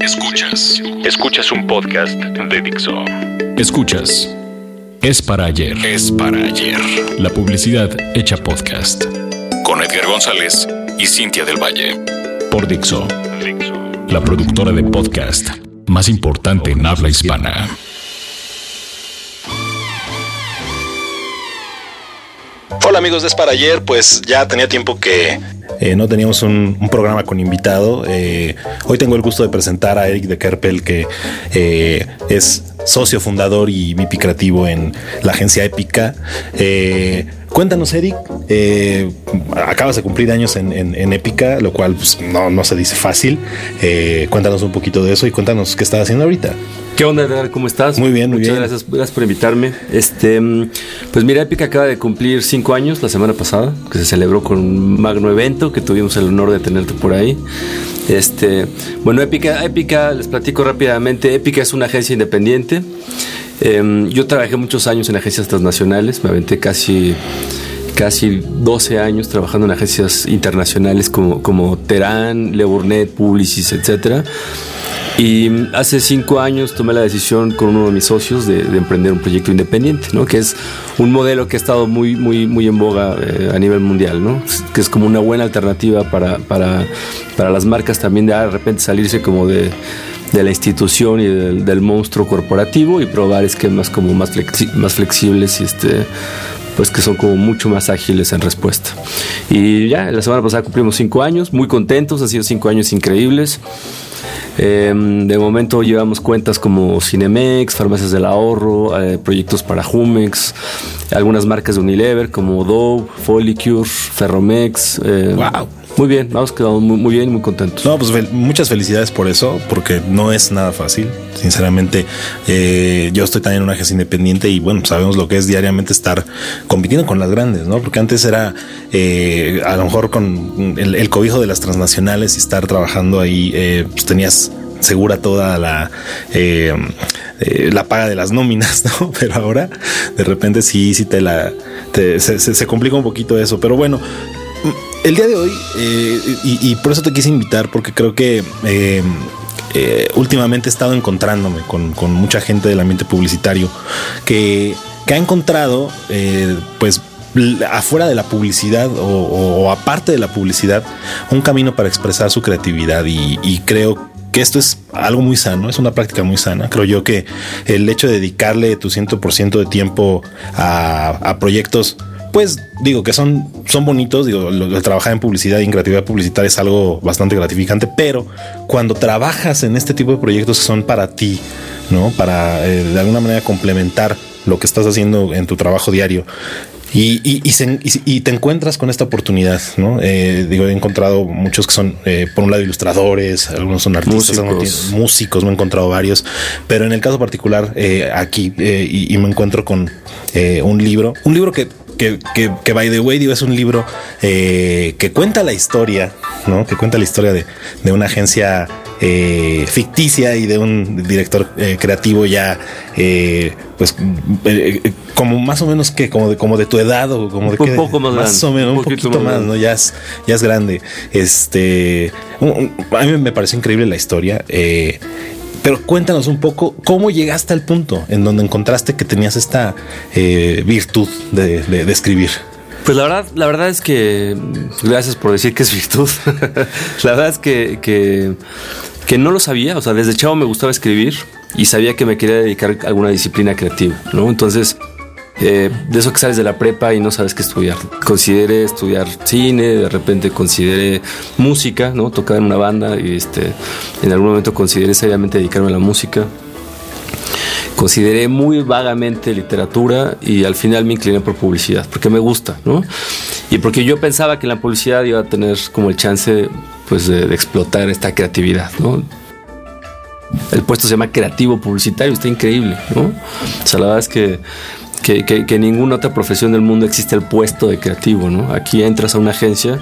Escuchas. Escuchas un podcast de Dixo. Escuchas. Es para ayer. Es para ayer. La publicidad hecha podcast. Con Edgar González y Cintia del Valle. Por Dixo. La productora de podcast más importante en habla hispana. Hola amigos de Es para ayer, pues ya tenía tiempo que eh, no teníamos un, programa con invitado. Eh, hoy tengo el gusto de presentar a Eric de Kerpel, que eh, es socio fundador y VP creativo en la agencia Épica. Cuéntanos, Eric, acabas de cumplir años en, Épica, lo cual pues, no, no, se dice fácil. cuéntanos un poquito de eso y cuéntanos qué estás haciendo ahorita. ¿Qué onda, Edgar? ¿Cómo estás? Muy bien, muy Muchas bien. Gracias, gracias por invitarme. Este, mm, pues mira, Épica acaba de cumplir cinco años la semana pasada, que se celebró con un magno evento que tuvimos el honor de tenerte por ahí. Este, bueno, Épica, Épica, les platico rápidamente. Épica es una agencia independiente. Em, yo trabajé muchos años en agencias transnacionales, me aventé casi casi 12 años trabajando en agencias internacionales como, como Terán, Le Burnett, Publicis, etcétera. Y hace cinco años tomé la decisión con uno de mis socios de, emprender un proyecto independiente, ¿no? que es un modelo que ha estado muy, muy, muy en boga eh, a nivel mundial, ¿no? que es como una buena alternativa para, para, para las marcas también de, de repente salirse como de, de la institución y del, del, monstruo corporativo y probar esquemas como más, flexi más flexibles y este pues que son como mucho más ágiles en respuesta. Y ya, la semana pasada cumplimos cinco años, muy contentos, han sido cinco años increíbles. Eh, de momento llevamos cuentas como Cinemex, Farmacias del Ahorro, eh, proyectos para Jumex, algunas marcas de Unilever como Dove, Folicure, Ferromex. Eh, wow. Muy bien, vamos quedando muy, muy, bien, muy contentos. No, pues muchas felicidades por eso, porque no es nada fácil. Sinceramente, eh, yo estoy también en una agencia independiente y bueno, sabemos lo que es diariamente estar compitiendo con las grandes, ¿no? Porque antes era eh, a lo mejor con el, el, cobijo de las transnacionales y estar trabajando ahí, eh, pues tenías segura toda la, eh, eh, la paga de las nóminas, ¿no? Pero ahora de repente sí, sí te la, te, se, se, se complica un poquito eso. Pero bueno, el día de hoy, eh, y, por eso te quise invitar, porque creo que eh, eh, últimamente he estado encontrándome con, mucha gente del ambiente publicitario que, ha encontrado, pues, afuera de la publicidad o, aparte de la publicidad, un camino para expresar su creatividad y, creo que esto es algo muy sano, es una práctica muy sana. Creo yo que el hecho de dedicarle tu 100% de tiempo a proyectos pues digo que son, son bonitos, digo, lo, lo, trabajar en publicidad y en creatividad publicitaria es algo bastante gratificante, pero cuando trabajas en este tipo de proyectos que son para ti, ¿no? Para eh, de alguna manera complementar lo que estás haciendo en tu trabajo diario. Y, y, y, se, y, te encuentras con esta oportunidad, ¿no? Eh, digo, he encontrado muchos que son, eh, por un lado, ilustradores, algunos son artistas, músicos, algunos músicos me he encontrado varios, pero en el caso particular, eh, aquí, y, me encuentro con un libro, un libro que que, que, que, by the way, digo, es un libro eh, que cuenta la historia, ¿no? Que cuenta la historia de, de una agencia eh, ficticia y de un director eh, creativo ya, pues, como más o menos que, como de, como de tu edad o como de un poco más, más grande, o menos, un, un poquito más, más, ¿no? Ya es, ya es grande. Este, un, a mí me parece increíble la historia. Pero cuéntanos un poco cómo llegaste al punto en donde encontraste que tenías esta eh, virtud de, escribir. Pues la verdad, la verdad es que gracias por decir que es virtud. la verdad es que, que, que, no lo sabía. O sea, desde chavo me gustaba escribir y sabía que me quería dedicar a alguna disciplina creativa, ¿no? Entonces, eh, de eso que sales de la prepa y no sabes qué estudiar. Consideré estudiar cine, de repente consideré música, ¿no? Tocar en una banda y este, en algún momento consideré seriamente dedicarme a la música. Consideré muy vagamente literatura y al final me incliné por publicidad, porque me gusta, ¿no? Y porque yo pensaba que en la publicidad iba a tener como el chance pues, de, de explotar esta creatividad, ¿no? El puesto se llama creativo publicitario, está increíble, ¿no? O sea, la verdad es que que, que, que, en ninguna otra profesión del mundo existe el puesto de creativo, ¿no? Aquí entras a una agencia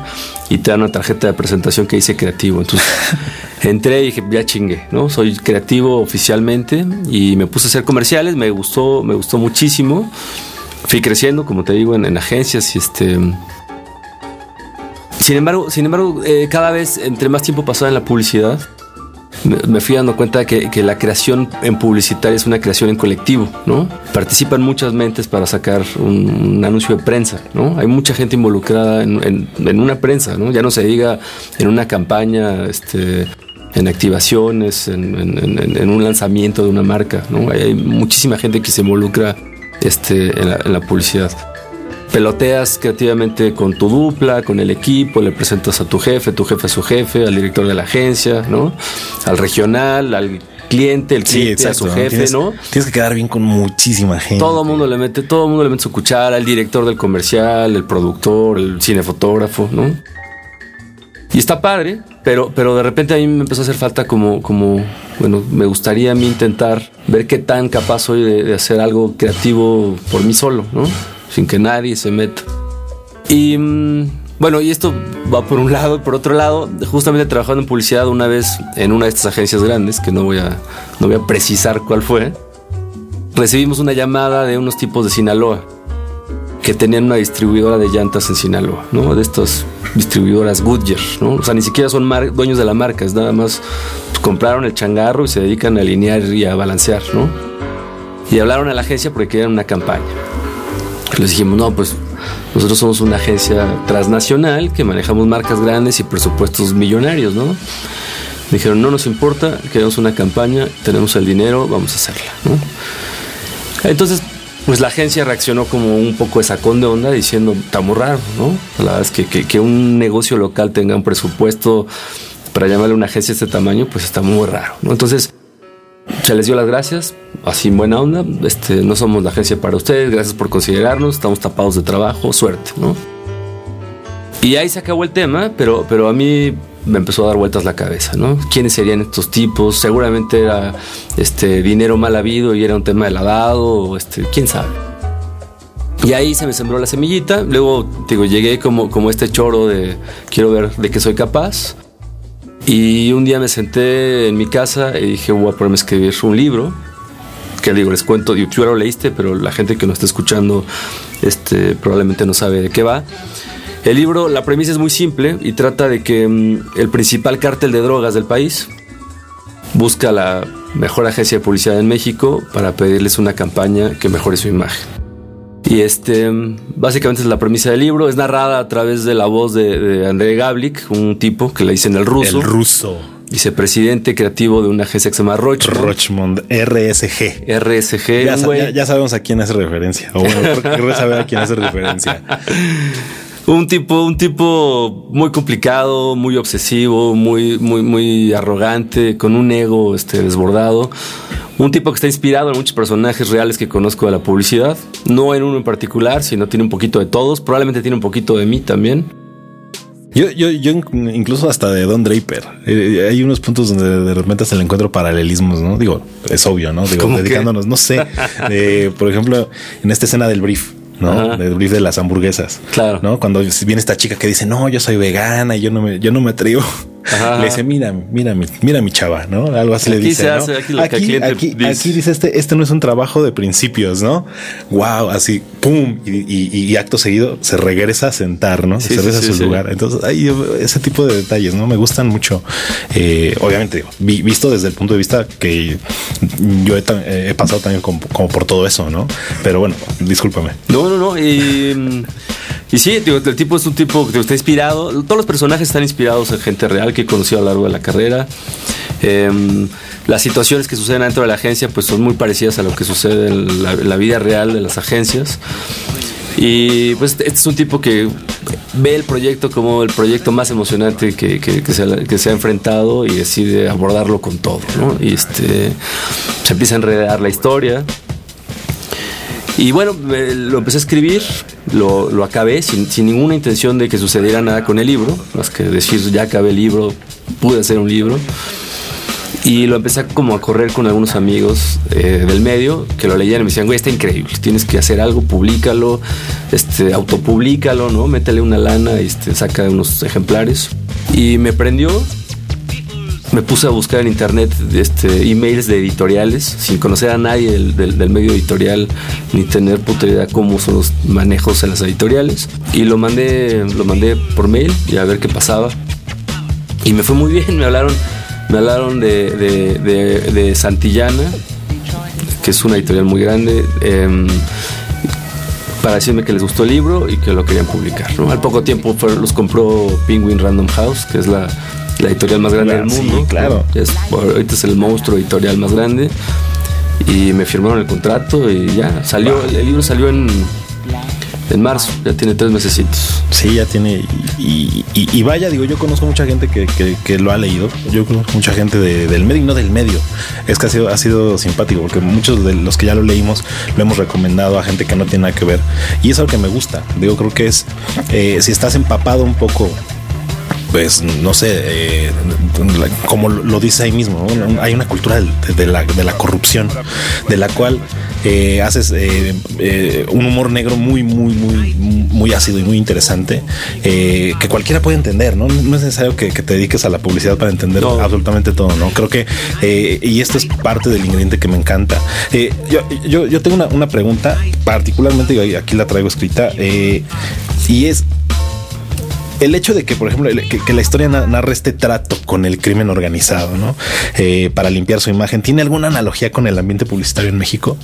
y te dan una tarjeta de presentación que dice creativo. Entonces entré y dije, ya chingue, ¿no? Soy creativo oficialmente y me puse a hacer comerciales, me gustó, me gustó muchísimo. Fui creciendo, como te digo, en, en agencias y este. Sin embargo, sin embargo eh, cada vez entre más tiempo pasaba en la publicidad, me, fui dando cuenta que, que, la creación en publicitaria es una creación en colectivo, ¿no? Participan muchas mentes para sacar un, anuncio de prensa, ¿no? Hay mucha gente involucrada en, en, una prensa, ¿no? Ya no se diga en una campaña, este, en activaciones, en, un lanzamiento de una marca, ¿no? Hay, muchísima gente que se involucra este, en, en la publicidad peloteas creativamente con tu dupla, con el equipo, le presentas a tu jefe, tu jefe a su jefe, al director de la agencia, ¿no? Al regional, al cliente, el cliente a su jefe, ¿no? Tienes que quedar bien con muchísima gente. Todo el mundo le mete, todo el mundo le mete su cuchara, el director del comercial, el productor, el cinefotógrafo, ¿no? Y está padre, pero, pero de repente a mí me empezó a hacer falta como, como, bueno, me gustaría a mí intentar ver qué tan capaz soy de, de hacer algo creativo por mí solo, ¿no? Sin que nadie se meta. Y mm, bueno, y esto va por un lado por otro lado, justamente trabajando en publicidad una vez en una de estas agencias grandes, que no voy a, no voy a precisar cuál fue, recibimos una llamada de unos tipos de Sinaloa que tenían una distribuidora de llantas en Sinaloa, ¿no? De estas distribuidoras Goodyear, ¿no? O sea, ni siquiera son dueños de la marca, es nada más pues, compraron el changarro y se dedican a alinear y a balancear, ¿no? Y hablaron a la agencia porque querían una campaña. Les dijimos, no, pues nosotros somos una agencia transnacional que manejamos marcas grandes y presupuestos millonarios, ¿no? Dijeron, no nos importa, queremos una campaña, tenemos el dinero, vamos a hacerla, ¿no? Entonces, pues la agencia reaccionó como un poco de sacón de onda diciendo, está muy raro, ¿no? La verdad es que, que, un negocio local tenga un presupuesto para llamarle una agencia de este tamaño, pues está muy raro, ¿no? Entonces, se les dio las gracias, así en buena onda. Este, no somos la agencia para ustedes, gracias por considerarnos, estamos tapados de trabajo, suerte, ¿no? Y ahí se acabó el tema, pero, pero a mí me empezó a dar vueltas la cabeza, ¿no? ¿Quiénes serían estos tipos? Seguramente era este, dinero mal habido y era un tema de lavado, o este, quién sabe. Y ahí se me sembró la semillita. Luego, digo, llegué como, como este choro de quiero ver de qué soy capaz. Y un día me senté en mi casa y dije, voy a ponerme a escribir un libro. Que digo, les cuento, tú ya lo leíste, pero la gente que nos está escuchando este, probablemente no sabe de qué va. El libro, la premisa es muy simple y trata de que mm, el principal cártel de drogas del país busca la mejor agencia de publicidad en México para pedirles una campaña que mejore su imagen. Y este, básicamente es la premisa del libro. Es narrada a través de la voz de, André Gablik, un tipo que le dicen el ruso. El ruso. Vicepresidente creativo de una agencia que se llama Rochmond. Rochmond, RSG. RSG. Ya, sabemos a quién hace referencia. O bueno, porque saber a quién hace referencia. un tipo, un tipo muy complicado, muy obsesivo, muy, muy, muy arrogante, con un ego este, desbordado. Un tipo que está inspirado en muchos personajes reales que conozco de la publicidad. No en uno en particular, sino tiene un poquito de todos. Probablemente tiene un poquito de mí también. Yo, yo, yo incluso hasta de Don Draper. Eh, hay unos puntos donde de repente se le encuentro paralelismos, ¿no? Digo, es obvio, ¿no? Digo, dedicándonos, no sé. por ejemplo, en esta escena del brief. ¿no? Del brief de las hamburguesas. Claro. ¿No? Cuando viene esta chica que dice, no, yo soy vegana y yo no me, yo no me atrevo le dice, mira, mira, mira mi chava, ¿no? Algo así le dice. aquí, aquí, dice. este, este no es un trabajo de principios, ¿no? Wow, así, pum, y, acto seguido se regresa a sentar, ¿no? se regresa a su lugar. Entonces, hay ese tipo de detalles, ¿no? Me gustan mucho. Eh, obviamente, visto desde el punto de vista que yo he, pasado también como, por todo eso, ¿no? Pero bueno, discúlpame. No, no, no. Y sí, el tipo es un tipo que está inspirado. Todos los personajes están inspirados en gente real que he conocido a lo largo de la carrera. Em, las situaciones que suceden dentro de la agencia pues son muy parecidas a lo que sucede en la, vida real de las agencias. Y pues este es un tipo que ve el proyecto como el proyecto más emocionante que, que, se, ha enfrentado y decide abordarlo con todo. Y este, se empieza a enredar la historia. Y bueno, lo empecé a escribir, lo, lo acabé sin, sin, ninguna intención de que sucediera nada con el libro, más que decir ya acabé el libro, pude hacer un libro. Y lo empecé como a correr con algunos amigos eh, del medio que lo leían y me decían, güey, está increíble, tienes que hacer algo, públicalo, este, autopublicalo, ¿no? Métele una lana y este, saca unos ejemplares. Y me prendió me puse a buscar en internet este, emails de editoriales sin conocer a nadie del, medio editorial ni tener puta idea cómo son los manejos en las editoriales. Y lo mandé, lo mandé por mail y a ver qué pasaba. Y me fue muy bien, me hablaron me hablaron de, de, Santillana, que es una editorial muy grande. Em, para decirme que les gustó el libro y que lo querían publicar. Al poco tiempo los compró Penguin Random House, que es la, editorial más grande del mundo. claro. ahorita es el monstruo editorial más grande. Y me firmaron el contrato y ya salió. El, libro salió en, en marzo, ya tiene tres meses. Sí, ya tiene. Y, vaya, digo, yo conozco mucha gente que, lo ha leído. Yo conozco mucha gente del medio y no del medio. Es que ha sido, ha sido simpático porque muchos de los que ya lo leímos lo hemos recomendado a gente que no tiene nada que ver. Y es algo que me gusta. Digo, creo que es, eh, si estás empapado un poco pues no sé, eh, como lo dice ahí mismo, hay una cultura de, la, corrupción, de la cual eh, haces eh, un humor negro muy, muy, muy, muy ácido y muy interesante, que cualquiera puede entender, ¿no? No es necesario que, te dediques a la publicidad para entender absolutamente todo, ¿no? Creo que, y esto es parte del ingrediente que me encanta. Yo, yo, tengo una, una pregunta, particularmente, aquí la traigo escrita, y es, el hecho de que, por ejemplo, que, la historia narre este trato con el crimen organizado, ¿no? Eh, para limpiar su imagen, ¿tiene alguna analogía con el ambiente publicitario en México?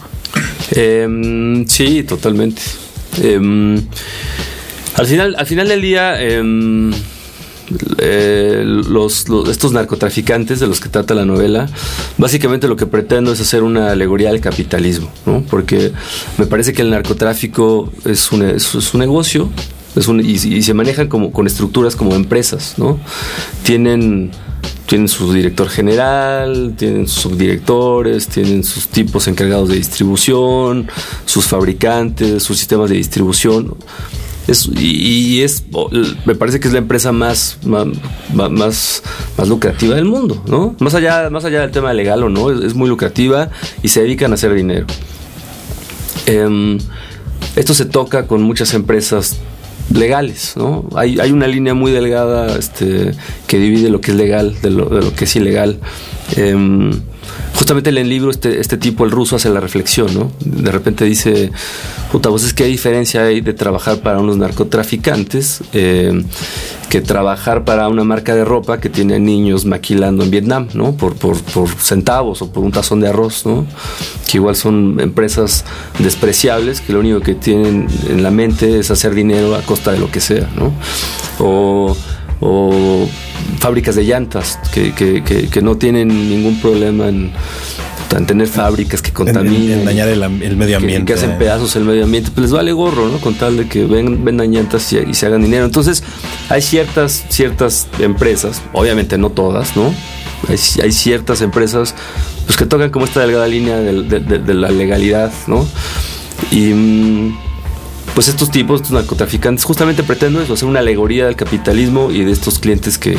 Em, sí, totalmente. Em, al final, al final del día, em, eh, estos narcotraficantes de los que trata la novela, básicamente lo que pretendo es hacer una alegoría al capitalismo, ¿no? porque me parece que el narcotráfico es un, es un negocio y, se manejan como con estructuras como empresas, ¿no? Tienen tienen su director general, tienen sus subdirectores, tienen sus tipos encargados de distribución, sus fabricantes, sus sistemas de distribución. y, es, me parece que es la empresa más, más, más, lucrativa del mundo, ¿no? Más allá, más allá del tema legal o no, es, muy lucrativa y se dedican a hacer dinero. Em, esto se toca con muchas empresas legales, ¿no? Hay, hay una línea muy delgada este, que divide lo que es legal de lo, de lo que es ilegal. Em, justamente en el libro este, este tipo, el ruso, hace la reflexión, ¿no? De repente dice, puta, pues es hay diferencia hay de trabajar para unos narcotraficantes eh, que trabajar para una marca de ropa que tiene niños maquilando en Vietnam, ¿no? Por, por, por centavos o por un tazón de arroz, ¿no? Que igual son empresas despreciables que lo único que tienen en la mente es hacer dinero a costa de lo que sea, ¿no? O fábricas de llantas que, que, que, no tienen ningún problema en, tener fábricas que contaminan. En, dañar el, medio ambiente. Que, hacen pedazos el medio ambiente. Pues les vale gorro, ¿no? Con tal de que ven, vendan llantas y, se hagan dinero. Entonces, hay ciertas, ciertas empresas, obviamente no todas, ¿no? Hay, hay ciertas empresas pues, que tocan como esta delgada línea de, de la legalidad, ¿no? Y mm, pues estos tipos, estos narcotraficantes, justamente pretenden eso, hacer una alegoría del capitalismo y de estos clientes que,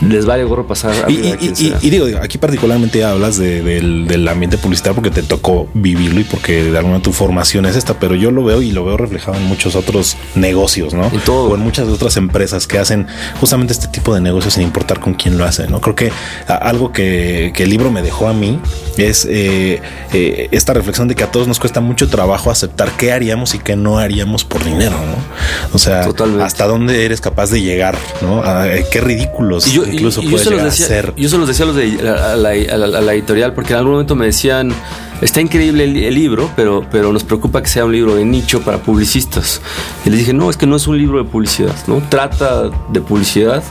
les vale gorro pasar a, y, y, digo, aquí particularmente hablas del, ambiente publicitario porque te tocó vivirlo y porque de alguna tu formación es esta, pero yo lo veo y lo veo reflejado en muchos otros negocios, ¿no? O en muchas otras empresas que hacen justamente este tipo de negocios sin importar con quién lo hace, ¿no? Creo que algo que, el libro me dejó a mí es eh, eh, esta reflexión de que a todos nos cuesta mucho trabajo aceptar qué haríamos y qué no haríamos por dinero, ¿no? O sea, hasta dónde eres capaz de llegar, ¿no? Eh, qué ridículos incluso puedes llegar a ser. Yo se los decía a, los de, a, la, editorial porque en algún momento me decían, está increíble el, libro, pero, pero nos preocupa que sea un libro de nicho para publicistas. Y les dije, no, es que no es un libro de publicidad, ¿no? Trata de publicidad,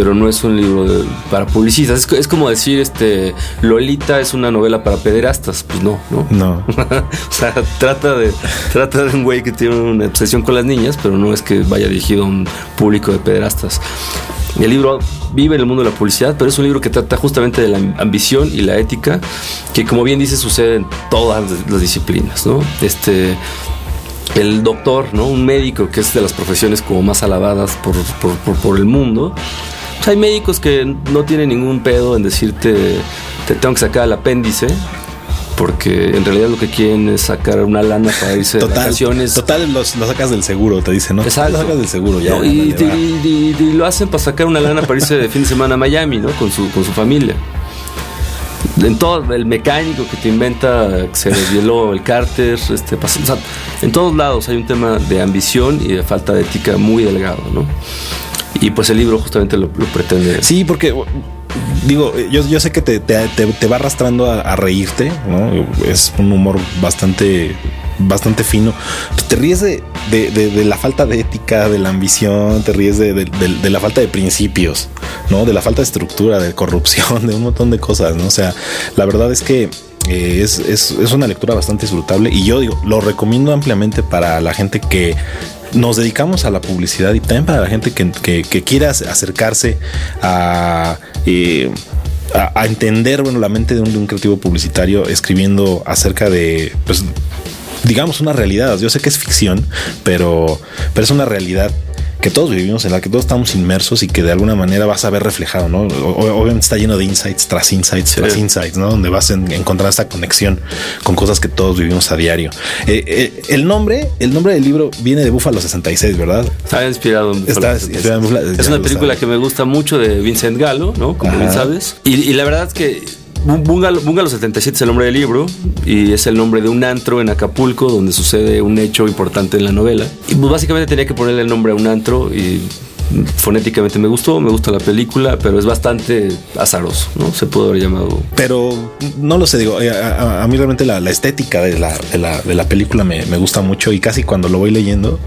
pero no es un libro para publicistas. Es, como decir, este, Lolita es una novela para pederastas. Pues no, ¿no? No. o sea, trata de, trata de un güey que tiene una obsesión con las niñas, pero no es que vaya dirigido a un público de pederastas. El libro vive en el mundo de la publicidad, pero es un libro que trata justamente de la ambición y la ética, que como bien dice sucede en todas las disciplinas, ¿no? Este, el doctor, ¿no? Un médico que es de las profesiones como más alabadas por, por, por el mundo, hay médicos que no tienen ningún pedo en decirte, te tengo que sacar el apéndice, porque en realidad lo que quieren es sacar una lana para irse de vacaciones. Total, lo sacas del seguro, te dicen, ¿no? Exacto. Lo sacas del seguro ya. y, lo hacen para sacar una lana para irse de fin de semana a Miami, ¿no? Con su, con su familia. En todo, el mecánico que te inventa, se desvieló el cárter, este, en todos lados hay un tema de ambición y de falta de ética muy delgado, ¿no? Y pues el libro justamente lo, pretende. Sí, porque digo, yo, yo sé que te, te, te, va arrastrando a, reírte, ¿no? Es un humor bastante bastante fino. Te ríes de, de, de, la falta de ética, de la ambición, te ríes de, la falta de principios, ¿no? De la falta de estructura, de corrupción, de un montón de cosas, ¿no? O sea, la verdad es que eh, es, es, es, una lectura bastante disfrutable y yo digo, lo recomiendo ampliamente para la gente que nos dedicamos a la publicidad y también para la gente que, quiera acercarse a... Eh, a, entender bueno, la mente de un, de un, creativo publicitario escribiendo acerca de, pues, digamos, una realidad. Yo sé que es ficción, pero, pero es una realidad que todos vivimos, en la que todos estamos inmersos y que de alguna manera vas a ver reflejado, ¿no? Obviamente está lleno de insights tras insights tras insights, ¿no? Donde vas a encontrar esta conexión con cosas que todos vivimos a diario. Eh, eh, el nombre, el nombre del libro viene de Búfalo 66, ¿verdad? Está inspirado en Búfalo Es una película que me gusta mucho de Vincent Gallo, ¿no? Como bien sabes. y la verdad es que Bungalow, 77 es el nombre del libro y es el nombre de un antro en Acapulco donde sucede un hecho importante en la novela. Y pues básicamente tenía que ponerle el nombre a un antro y fonéticamente me gustó, me gusta la película, pero es bastante azaroso, ¿no? Se puede haber llamado. Pero no lo sé, digo, eh, a, mí realmente la, estética de la, de la, película me, gusta mucho y casi cuando lo voy leyendo,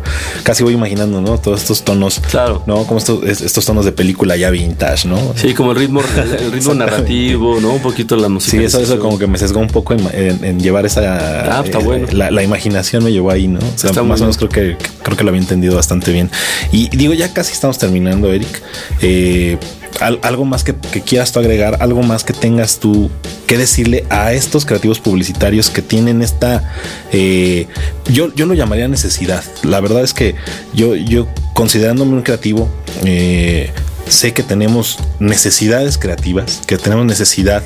casi voy imaginando, ¿no? Todos estos tonos, claro, ¿no? Como estos, estos tonos de película ya vintage, ¿no? Sí, como el ritmo, el ritmo narrativo, ¿no? Un poquito la música. Sí, eso, eso como que me sesgó un poco en, llevar esa. Ah, está eh, bueno. La, imaginación me llevó ahí, ¿no? O sea, más o menos creo que, creo que lo había entendido bastante bien. Y digo, ya casi estamos terminando, Eric. Eh, algo más que, quieras tú agregar, algo más que tengas tú que decirle a estos creativos publicitarios que tienen esta, eh, yo, yo lo llamaría necesidad. La verdad es que yo, yo considerándome un creativo, eh, sé que tenemos necesidades creativas, que tenemos necesidad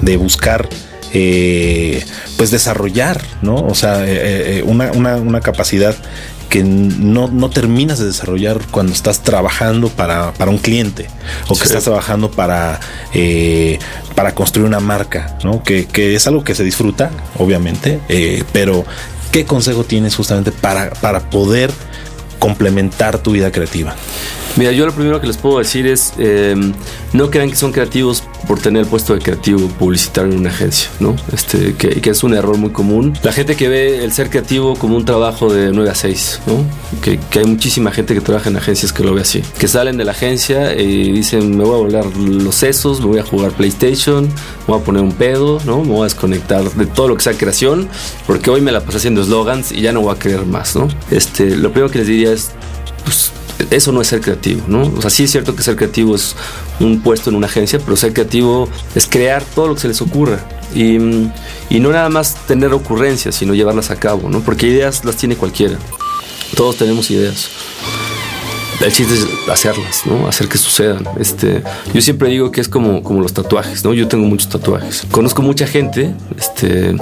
de buscar pues desarrollar, ¿no? O sea, una, una, una, capacidad que no, no, terminas de desarrollar cuando estás trabajando para, un cliente o que estás trabajando para, eh, para construir una marca, ¿no? Que, es algo que se disfruta, obviamente, eh, pero ¿qué consejo tienes justamente para, para poder complementar tu vida creativa? Mira, yo lo primero que les puedo decir es, em, no crean que son creativos por tener el puesto de creativo publicitario en una agencia, ¿no? Este, que, es un error muy común. La gente que ve el ser creativo como un trabajo de 9 a 6, ¿no? Que, hay muchísima gente que trabaja en agencias que lo ve así. Que salen de la agencia y dicen, me voy a volar los sesos, me voy a jugar PlayStation, me voy a poner un pedo, ¿no? Me voy a desconectar de todo lo que sea creación, porque hoy me la pasé haciendo slogans y ya no voy a creer más, ¿no? Este, lo primero que les diría es, pues, eso no es ser creativo, ¿no? O sea, sí es cierto que ser creativo es un puesto en una agencia, pero ser creativo es crear todo lo que se les ocurra. Y, no nada más tener ocurrencias, sino llevarlas a cabo, ¿no? Porque ideas las tiene cualquiera. Todos tenemos ideas. El chiste es hacerlas, ¿no? Hacer que sucedan. Este, yo siempre digo que es como, como los tatuajes, ¿no? Yo tengo muchos tatuajes. Conozco mucha gente, este,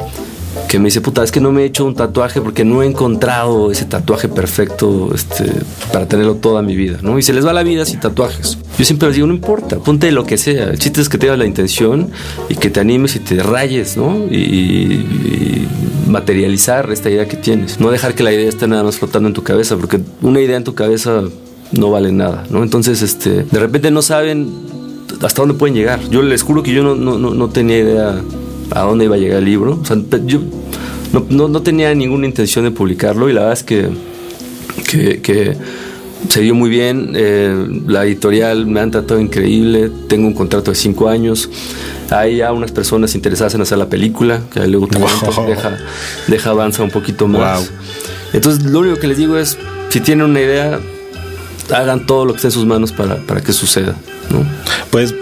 me dice, puta, es que no me he hecho un tatuaje porque no he encontrado ese tatuaje perfecto este, para tenerlo toda mi vida, ¿no? Y se les va la vida sin tatuajes. Yo siempre les digo, no importa, ponte lo que sea. El chiste es que tengas la intención y que te animes y te rayes, ¿no? Y, materializar esta idea que tienes. No dejar que la idea esté nada más flotando en tu cabeza, porque una idea en tu cabeza no vale nada, ¿no? Entonces, este, de repente no saben hasta dónde pueden llegar. Yo les juro que yo no, no, no tenía idea a dónde iba a llegar el libro. O sea, yo no, tenía ninguna intención de publicarlo y la verdad es que, que, se dio muy bien. Eh, la editorial me han tratado increíble. Tengo un contrato de cinco años. Hay ya unas personas interesadas en hacer la película, que luego deja, deja avanza un poquito más. Entonces, lo único que les digo es: si tienen una idea, hagan todo lo que esté en sus manos para, para que suceda. Pues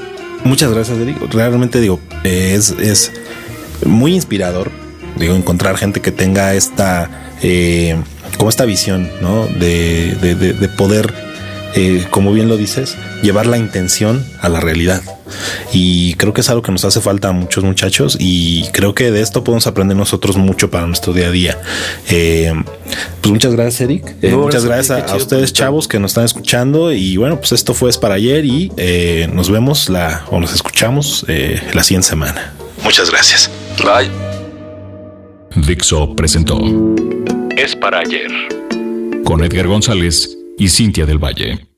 muchas gracias, Eric. Realmente digo, es, es muy inspirador, digo, encontrar gente que tenga esta, eh, como esta visión, ¿no? De, de, poder, eh, como bien lo dices, llevar la intención a la realidad. Y creo que es algo que nos hace falta a muchos muchachos y creo que de esto podemos aprender nosotros mucho para nuestro día a día. Eh, pues muchas gracias, Eric. muchas gracias a, ustedes, chavos, que nos están escuchando. Y bueno, pues esto fue es para ayer y nos vemos la, o nos escuchamos la siguiente semana. Muchas gracias. Bye. Dixo presentó Es para ayer con Edgar González y Cintia del Valle.